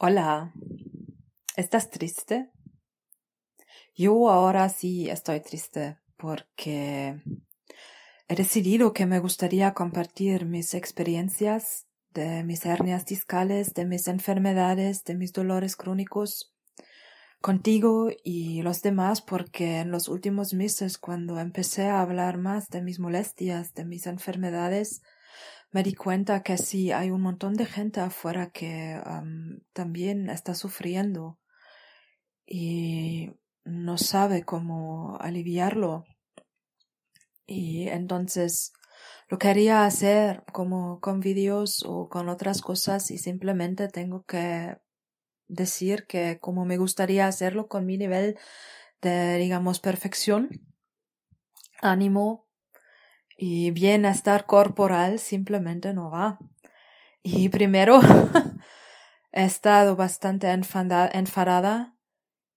Hola, ¿estás triste? Yo ahora sí estoy triste porque he decidido que me gustaría compartir mis experiencias de mis hernias discales, de mis enfermedades, de mis dolores crónicos contigo y los demás porque en los últimos meses cuando empecé a hablar más de mis molestias, de mis enfermedades, me di cuenta que sí hay un montón de gente afuera que también está sufriendo y no sabe cómo aliviarlo. Y entonces lo quería hacer como con vídeos o con otras cosas y simplemente tengo que decir que como me gustaría hacerlo con mi nivel de digamos perfección, ánimo, y bienestar corporal simplemente no va. Y primero he estado bastante enfadada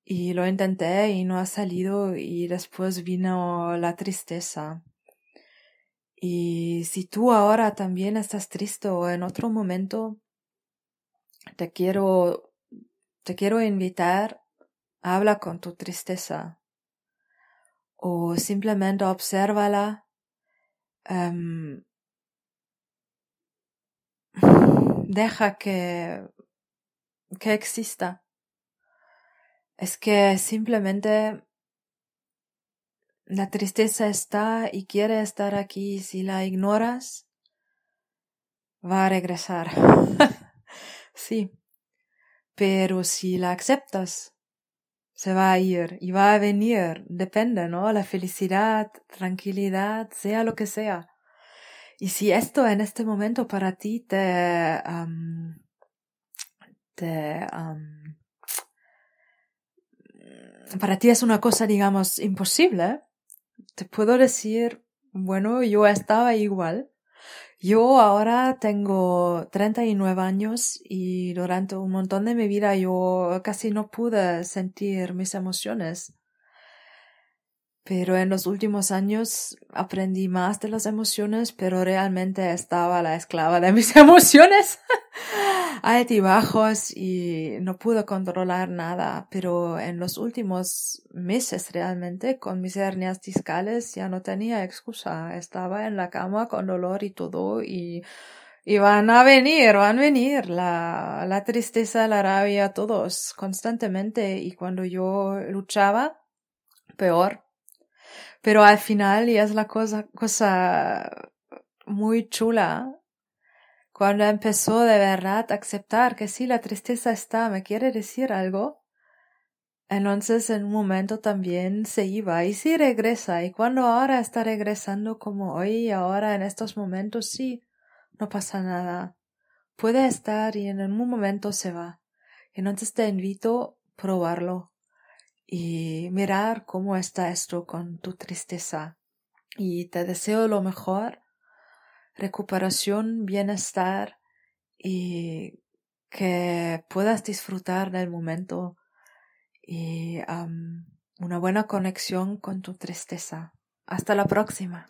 y lo intenté y no ha salido y después vino la tristeza. Y si tú ahora también estás triste o en otro momento, te quiero, te quiero invitar, habla con tu tristeza o simplemente obsérvala um, deja que, que exista. Es que simplemente la tristeza está y quiere estar aquí. Si la ignoras, va a regresar. sí. Pero si la aceptas, se va a ir y va a venir, depende, ¿no? La felicidad, tranquilidad, sea lo que sea. Y si esto en este momento para ti te, te para ti es una cosa, digamos, imposible, te puedo decir, bueno, yo estaba igual. Yo ahora tengo 39 años y durante un montón de mi vida yo casi no pude sentir mis emociones. Pero en los últimos años aprendí más de las emociones, pero realmente estaba la esclava de mis emociones altibajos y no pude controlar nada, pero en los últimos meses realmente con mis hernias discales ya no tenía excusa. Estaba en la cama con dolor y todo y, y van a venir, van a venir la, la tristeza, la rabia, todos constantemente y cuando yo luchaba, peor. Pero al final y es la cosa, cosa muy chula cuando empezó de verdad a aceptar que sí, la tristeza está, me quiere decir algo, entonces en un momento también se iba y sí regresa. Y cuando ahora está regresando como hoy, ahora en estos momentos, sí, no pasa nada. Puede estar y en un momento se va. Entonces te invito a probarlo y mirar cómo está esto con tu tristeza. Y te deseo lo mejor recuperación, bienestar y que puedas disfrutar del momento y una buena conexión con tu tristeza. Hasta la próxima.